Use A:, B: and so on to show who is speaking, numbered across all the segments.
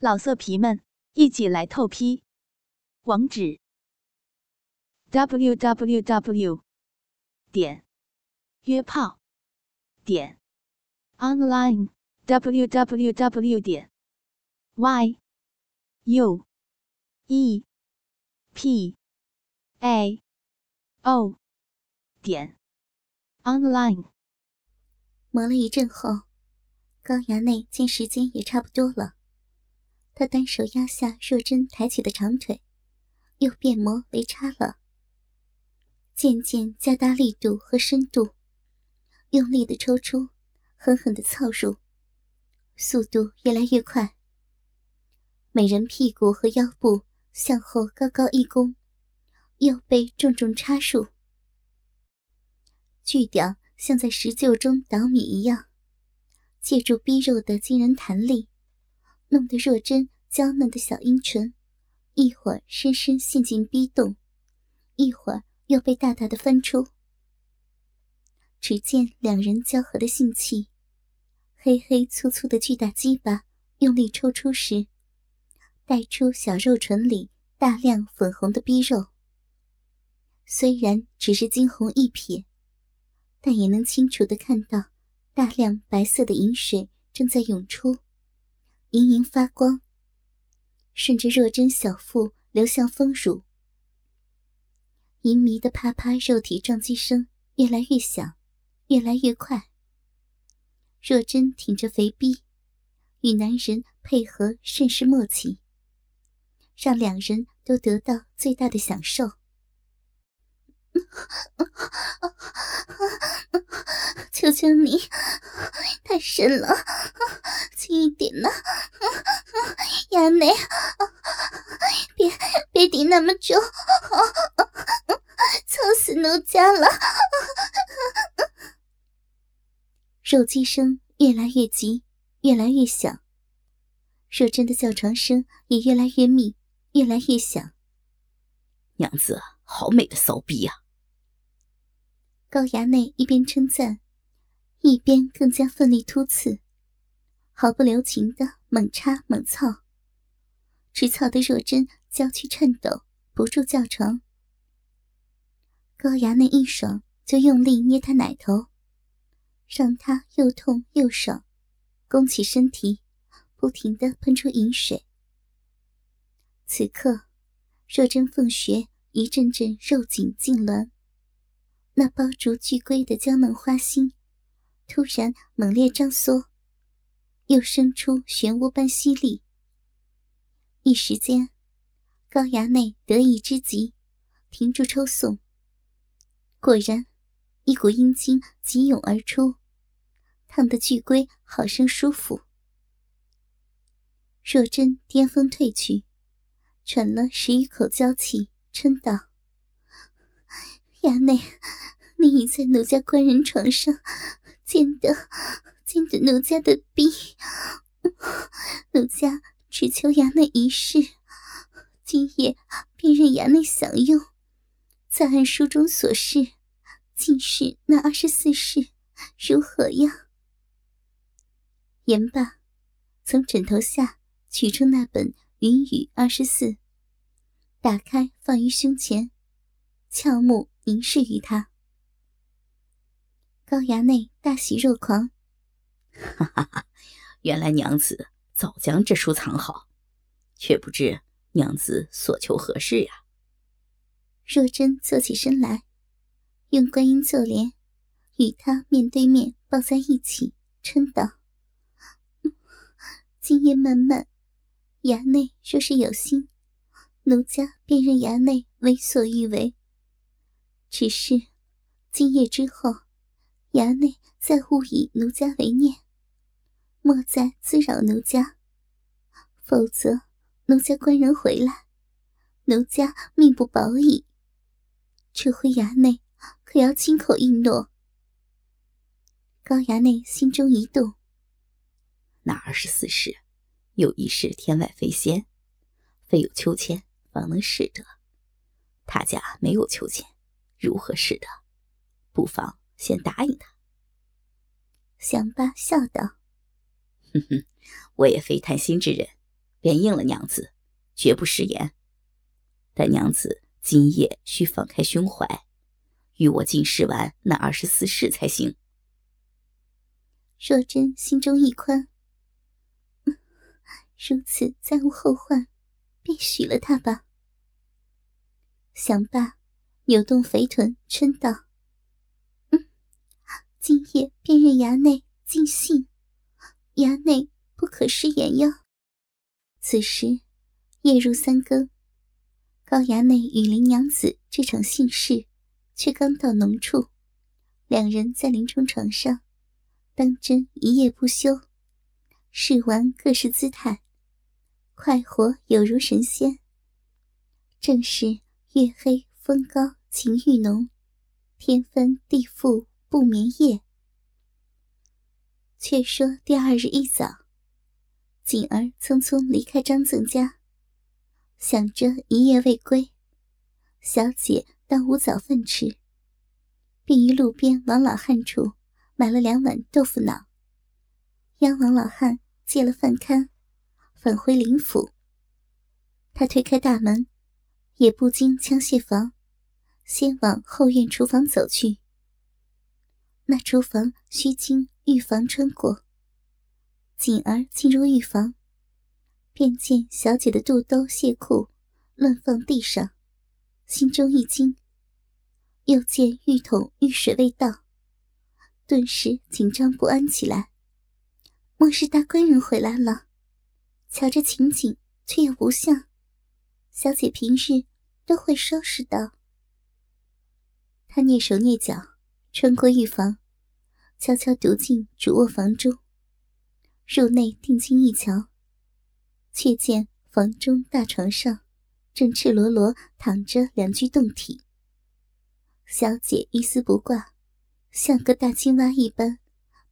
A: 老色皮们，一起来透批！网址：w w w 点约炮点 online w w w 点 y u e p a o 点 online。
B: 磨了一阵后，高衙内见时间也差不多了。他单手压下若真抬起的长腿，又变磨为叉了，渐渐加大力度和深度，用力的抽出，狠狠的操入，速度越来越快。美人屁股和腰部向后高高一弓，又被重重插入，巨屌像在石臼中捣米一样，借助逼肉的惊人弹力。弄得若真娇嫩的小阴唇，一会儿深深陷进逼洞，一会儿又被大大的翻出。只见两人交合的性器，黑黑粗粗的巨大鸡巴用力抽出时，带出小肉唇里大量粉红的逼肉。虽然只是惊鸿一瞥，但也能清楚的看到大量白色的饮水正在涌出。盈盈发光，顺着若真小腹流向丰乳，淫迷的啪啪肉体撞击声越来越响，越来越快。若真挺着肥逼，与男人配合甚是默契，让两人都得到最大的享受。求求你，太深了，轻一点呐！衙内，别别顶那么久，操死奴家了！肉鸡声越来越急，越来越响，若真的叫床声也越来越密，越来越响。
C: 娘子，好美的骚逼呀！
B: 高衙内一边称赞，一边更加奋力突刺，毫不留情的猛插猛操，直操的若真娇躯颤抖，不住叫床。高衙内一爽，就用力捏他奶头，让他又痛又爽，弓起身体，不停的喷出饮水。此刻，若真凤穴一阵阵肉紧痉挛。那包住巨龟的娇嫩花心，突然猛烈张缩，又生出漩涡般吸力。一时间，高衙内得意之极，停住抽送。果然，一股阴精急涌而出，烫得巨龟好生舒服。若真巅峰退去，喘了十余口娇气，嗔道。衙内，你已在奴家官人床上见得见得奴家的逼，奴家只求衙内一试，今夜便任衙内享用。再按书中所示，竟是那二十四式，如何呀？言罢，从枕头下取出那本《云雨二十四》，打开放于胸前，俏目。凝视于他，高衙内大喜若狂，
C: 哈哈哈！原来娘子早将这书藏好，却不知娘子所求何事呀？
B: 若真坐起身来，用观音坐莲，与他面对面抱在一起，嗔道：“今夜漫漫，衙内若是有心，奴家便任衙内为所欲为。”只是，今夜之后，衙内再勿以奴家为念，莫再滋扰奴家，否则奴家官人回来，奴家命不保矣。这回衙内可要亲口应诺。高衙内心中一动，
C: 那二十四世，有一世天外飞仙，非有秋千方能使得，他家没有秋千。如何使得？不妨先答应他。
B: 想罢笑道：“
C: 哼哼，我也非贪心之人，便应了娘子，绝不食言。但娘子今夜需放开胸怀，与我尽试完那二十四式才行。
B: 若真心中一宽，如此再无后患，便许了他吧。想罢，扭动肥臀，嗔道：“嗯，今夜便任衙内尽兴，衙内不可失言哟。”此时夜入三更，高衙内与林娘子这场性事，却刚到浓处，两人在林冲床上。当真一夜不休，试完各式姿态，快活有如神仙。正是月黑风高情欲浓，天翻地覆不眠夜。却说第二日一早，锦儿匆匆离开张赠家，想着一夜未归，小姐当无早饭吃，便于路边王老汉处。买了两碗豆腐脑，央王老汉借了饭糠，返回林府。他推开大门，也不经枪械房，先往后院厨房走去。那厨房须经浴房穿过。锦儿进入浴房，便见小姐的肚兜、亵裤乱放地上，心中一惊。又见浴桶浴水未到。顿时紧张不安起来。莫是大官人回来了？瞧这情景，却又不像。小姐平日都会收拾的。他蹑手蹑脚穿过浴房，悄悄独进主卧房中。入内定睛一瞧，却见房中大床上正赤裸裸躺着两具冻体。小姐一丝不挂。像个大青蛙一般，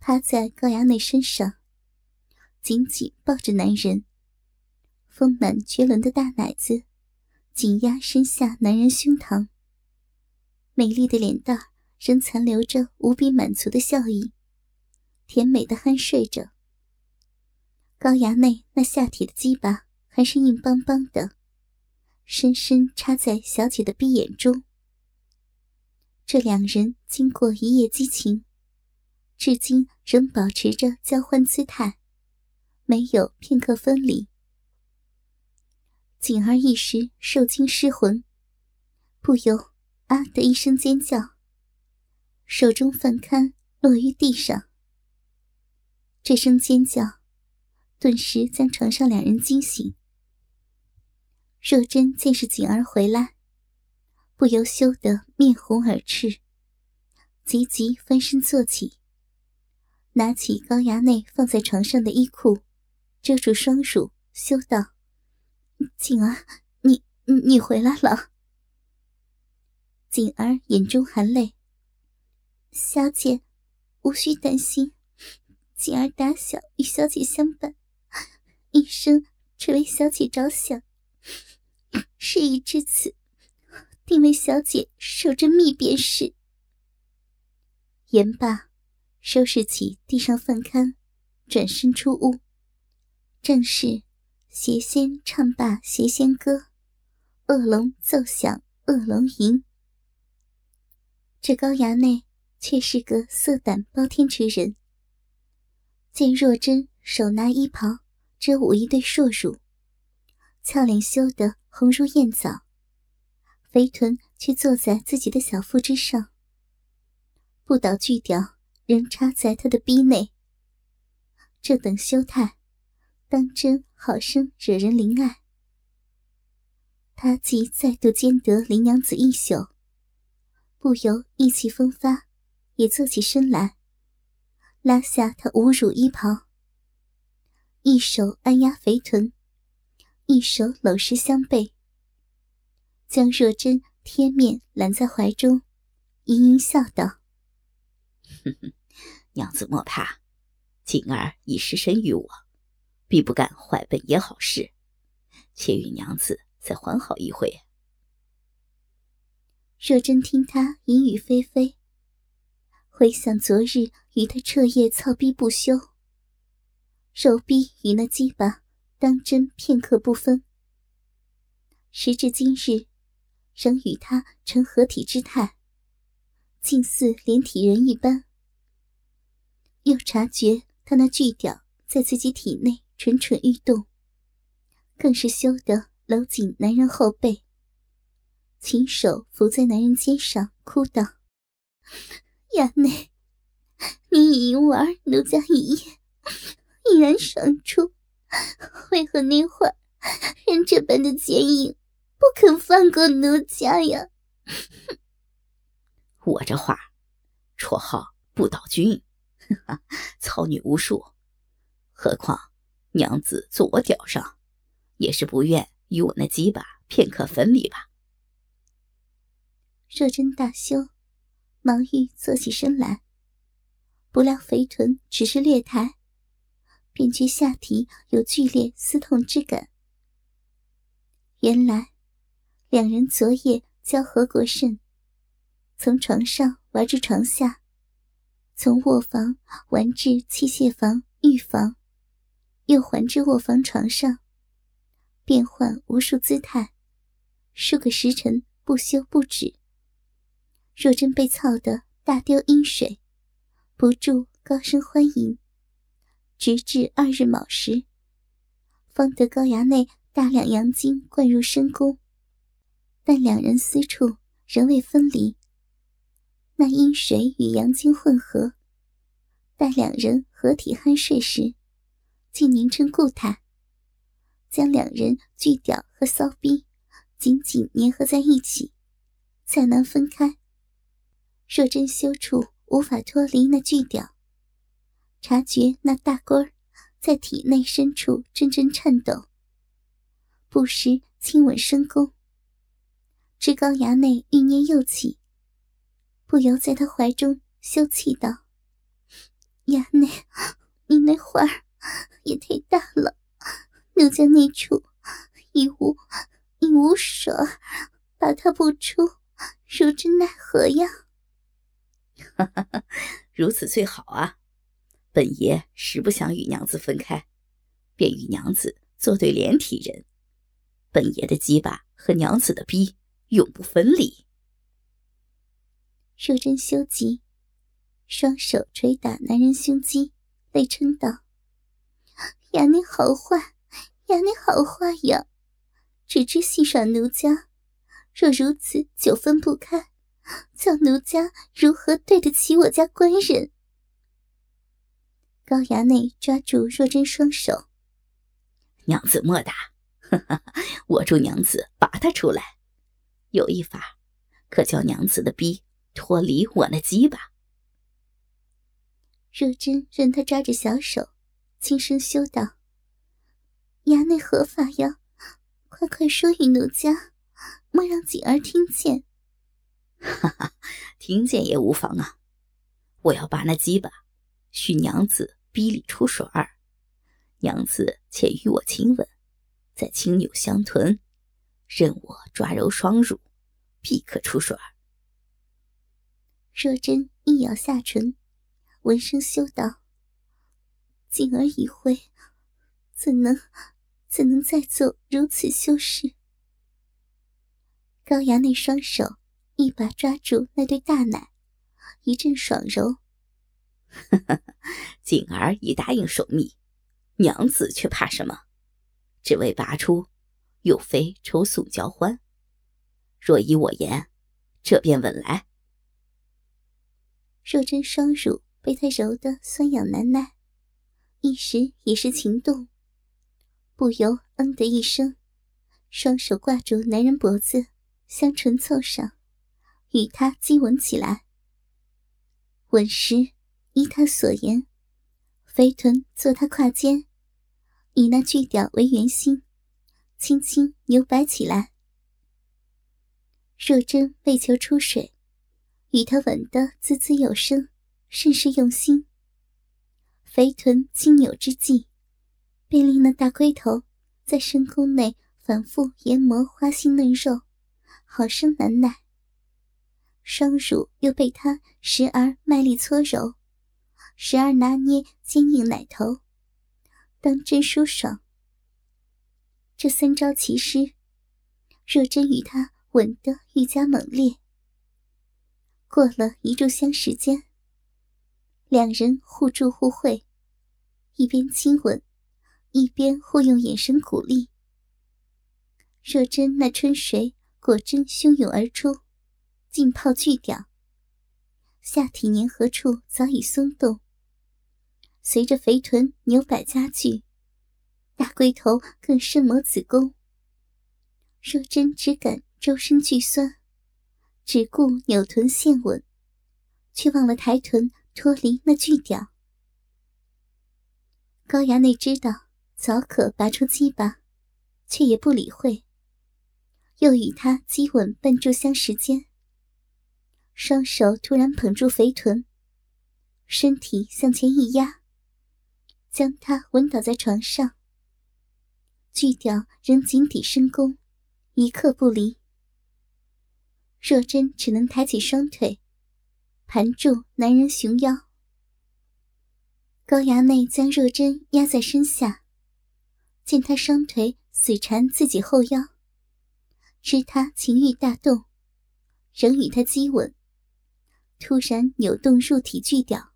B: 趴在高衙内身上，紧紧抱着男人。丰满绝伦的大奶子紧压身下男人胸膛，美丽的脸蛋仍残留着无比满足的笑意，甜美的酣睡着。高衙内那下体的鸡巴还是硬邦邦的，深深插在小姐的闭眼中。这两人经过一夜激情，至今仍保持着交欢姿态，没有片刻分离。锦儿一时受惊失魂，不由“啊”的一声尖叫，手中饭糠落于地上。这声尖叫，顿时将床上两人惊醒。若真见是锦儿回来。不由羞得面红耳赤，急急翻身坐起，拿起高衙内放在床上的衣裤，遮住双乳，羞道：“锦儿，你你回来了。”锦儿眼中含泪：“小姐，无需担心，锦儿打小与小姐相伴，一生只为小姐着想，事已至此。”定为小姐守着密便是。言罢，收拾起地上饭糠，转身出屋。正是邪仙唱罢邪仙歌，恶龙奏响恶龙吟。这高衙内却是个色胆包天之人。见若真手拿衣袍遮捂一对硕乳，俏脸羞得红如艳枣。肥臀却坐在自己的小腹之上，不倒巨屌仍插在他的逼内。这等羞态，当真好生惹人怜爱。他既再度兼得林娘子一宿，不由意气风发，也坐起身来，拉下他无乳衣袍，一手按压肥臀，一手搂实香背。将若真贴面揽在怀中，盈盈笑道：“，
C: 娘子莫怕，锦儿已失身于我，必不干坏本也好事，且与娘子再缓好一会。”
B: 若真听他言语霏霏，回想昨日与他彻夜操逼不休，肉逼与那鸡巴当真片刻不分。时至今日，仍与他成合体之态，近似连体人一般。又察觉他那巨屌在自己体内蠢蠢欲动，更是羞得搂紧男人后背，亲手扶在男人肩上，哭道：“衙内，你已玩奴家一夜，已然爽出，为何那会儿仍这般的坚硬，不肯放过奴家呀？”
C: 我这话，绰号不倒君。操女无数，何况娘子坐我脚上，也是不愿与我那几把片刻分离吧？
B: 若真大羞，忙欲坐起身来，不料肥臀只是略抬，便觉下体有剧烈撕痛之感。原来两人昨夜交合过甚，从床上玩至床下。从卧房玩至器械房、浴房，又还至卧房床上，变换无数姿态，数个时辰不休不止。若真被操得大丢阴水，不住高声欢迎，直至二日卯时，方得高衙内大量阳精灌入深宫，但两人私处仍未分离。那阴水与阳精混合，待两人合体酣睡时，竟凝成固态，将两人巨屌和骚逼紧紧粘合在一起，再难分开。若真修处无法脱离那巨屌，察觉那大龟儿在体内深处阵阵颤抖，不时亲吻深宫，至高衙内欲念又起。不由在他怀中羞气道：“衙内，你那会儿也太大了，奴家那处已无已无手，拔他不出，如之奈何呀？”
C: 哈哈哈，如此最好啊！本爷实不想与娘子分开，便与娘子做对连体人。本爷的鸡巴和娘子的逼永不分离。
B: 若真羞极，双手捶打男人胸肌，泪嗔道：“衙内好坏，衙内好坏呀！只知戏耍奴家，若如此久分不开，叫奴家如何对得起我家官人？”高衙内抓住若真双手：“
C: 娘子莫打，我助娘子拔他出来。有一法，可叫娘子的逼。”脱离我那鸡巴！
B: 若真任他抓着小手，轻声羞道：“衙内何法呀？快快说与奴家，莫让锦儿听见。”
C: 哈哈，听见也无妨啊！我要把那鸡巴，许娘子逼里出水儿，娘子且与我亲吻，再轻扭香臀，任我抓揉双乳，必可出水儿。
B: 若真一咬下唇，闻声羞道：“锦儿已会，怎能怎能再做如此羞事？”高衙内双手一把抓住那对大奶，一阵爽揉。
C: 锦儿已答应守密，娘子却怕什么？只为拔出，又非筹送交欢。若依我言，这便稳来。
B: 若真双乳被他揉得酸痒难耐，一时也是情动，不由“嗯”的一声，双手挂住男人脖子，香唇凑上，与他激吻起来。吻时，依他所言，肥臀坐他胯间，以那巨屌为圆心，轻轻扭摆起来。若真为求出水。与他吻得滋滋有声，甚是用心。肥臀轻扭之际，便令那大龟头在深宫内反复研磨花心嫩肉，好生难耐。双乳又被他时而卖力搓揉，时而拿捏坚硬奶头，当真舒爽。这三招齐施，若真与他吻得愈加猛烈。过了一炷香时间，两人互助互惠，一边亲吻，一边互用眼神鼓励。若真那春水果真汹涌而出，浸泡巨屌，下体粘合处早已松动，随着肥臀扭摆加剧。大龟头更深磨子宫，若真只感周身俱酸，只顾扭臀献吻，却忘了抬臀脱离那巨屌。高衙内知道早可拔出鸡巴，却也不理会，又与他激吻半炷香时间，双手突然捧住肥臀，身体向前一压，将他吻倒在床上。巨屌仍紧抵深宫，一刻不离。若真只能抬起双腿，盘住男人熊腰。高衙内将若真压在身下，见他双腿死缠自己后腰，知他情欲大动，仍与他激吻。突然扭动入体巨屌，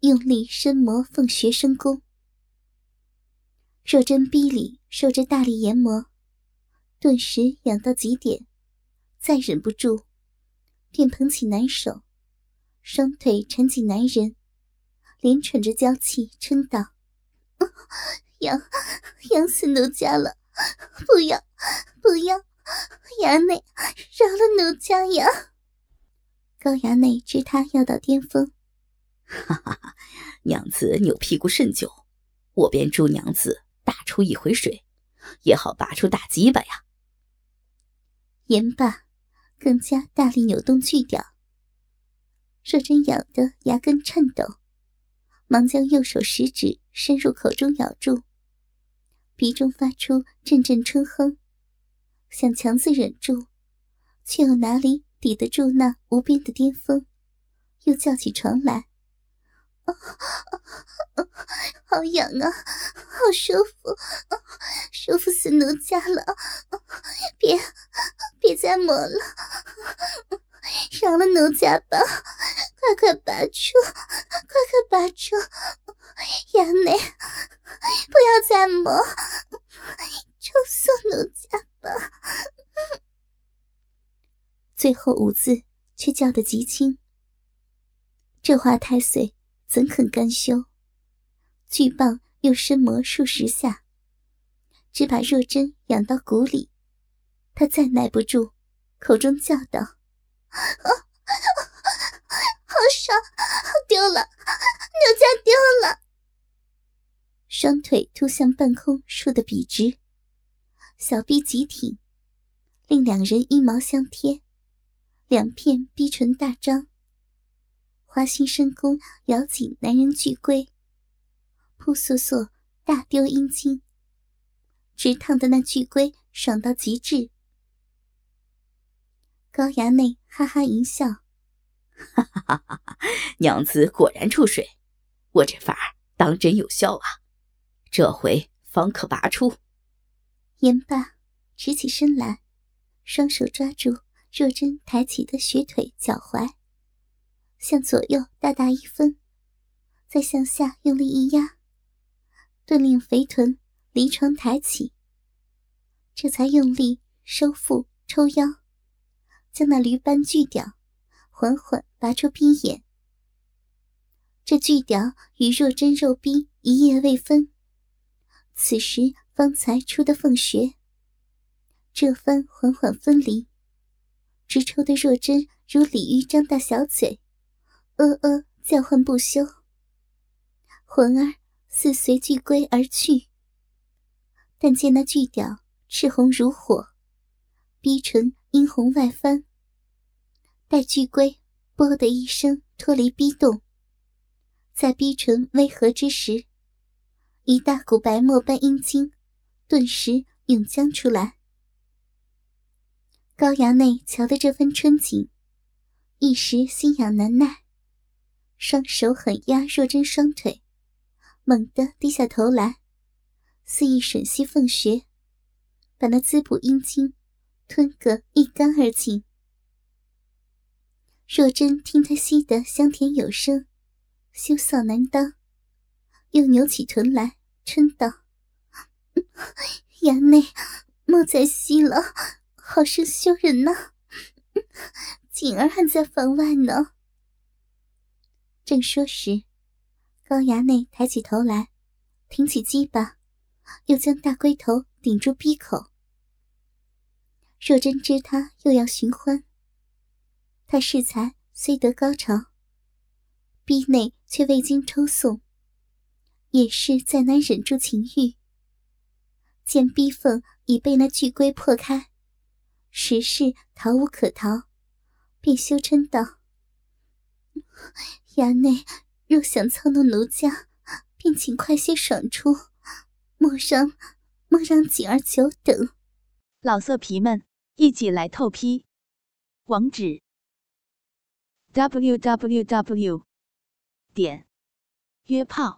B: 用力深磨凤穴深宫。若真逼里受着大力研磨，顿时痒到极点，再忍不住，便捧起男手，双腿缠紧男人，连喘着娇气，嗔道：“痒，痒死奴家了！不要，不要！衙内，饶了奴家呀！”高衙内知他要到巅峰，
C: 哈哈哈，娘子扭屁股甚久，我便助娘子。打出一回水，也好拔出大鸡巴呀！
B: 言罢，更加大力扭动巨屌。若真咬得牙根颤抖，忙将右手食指伸入口中咬住，鼻中发出阵阵春哼，想强自忍住，却又哪里抵得住那无边的巅峰，又叫起床来。好痒啊，好舒服，舒服死奴家了！别，别再磨了，饶了奴家吧！快快拔出，快快拔出！衙内，不要再磨，就送奴家吧！最后五字却叫得极轻，这话太碎。怎肯甘休？巨棒又深磨数十下，只把若真养到骨里。他再耐不住，口中叫道：“好爽，丢了，牛家丢了！”双腿突向半空竖得笔直，小臂极挺，令两人阴毛相贴，两片逼唇大张。花心深宫咬紧男人巨龟，扑簌簌大丢阴茎，直烫的那巨龟爽到极致。高衙内哈哈一笑：“
C: 哈哈哈哈哈！娘子果然出水，我这法儿当真有效啊！这回方可拔出。”
B: 言罢，直起身来，双手抓住若真抬起的雪腿脚踝。向左右大大一分，再向下用力一压，顿令肥臀离床抬起。这才用力收腹抽腰，将那驴般巨屌缓缓拔出逼眼。这巨屌与若真肉逼一夜未分，此时方才出的凤穴，这番缓缓分离，直抽的若真如鲤鱼张大小嘴。呃呃，叫唤不休。魂儿似随巨龟而去，但见那巨屌赤红如火，逼唇殷红外翻。待巨龟“啵”的一声脱离逼洞，在逼唇微合之时，一大股白沫般阴茎顿时涌将出来。高衙内瞧得这番春景，一时心痒难耐。双手狠压若真双腿，猛地低下头来，肆意吮吸凤穴，把那滋补阴茎吞个一干二净。若真听他吸得香甜有声，羞臊难当，又扭起臀来嗔道：“衙内，莫再吸了，好生羞人呐！锦儿还在房外呢。”正说时，高衙内抬起头来，挺起鸡巴，又将大龟头顶住鼻口。若真知他又要寻欢，他适才虽得高潮，逼内却未经抽送，也是再难忍住情欲。见逼缝已被那巨龟破开，实是逃无可逃，便羞嗔道。衙内若想操弄奴家，便请快些爽出，莫让莫让锦儿久等。
A: 老色皮们，一起来透批！网址：w w w 点约炮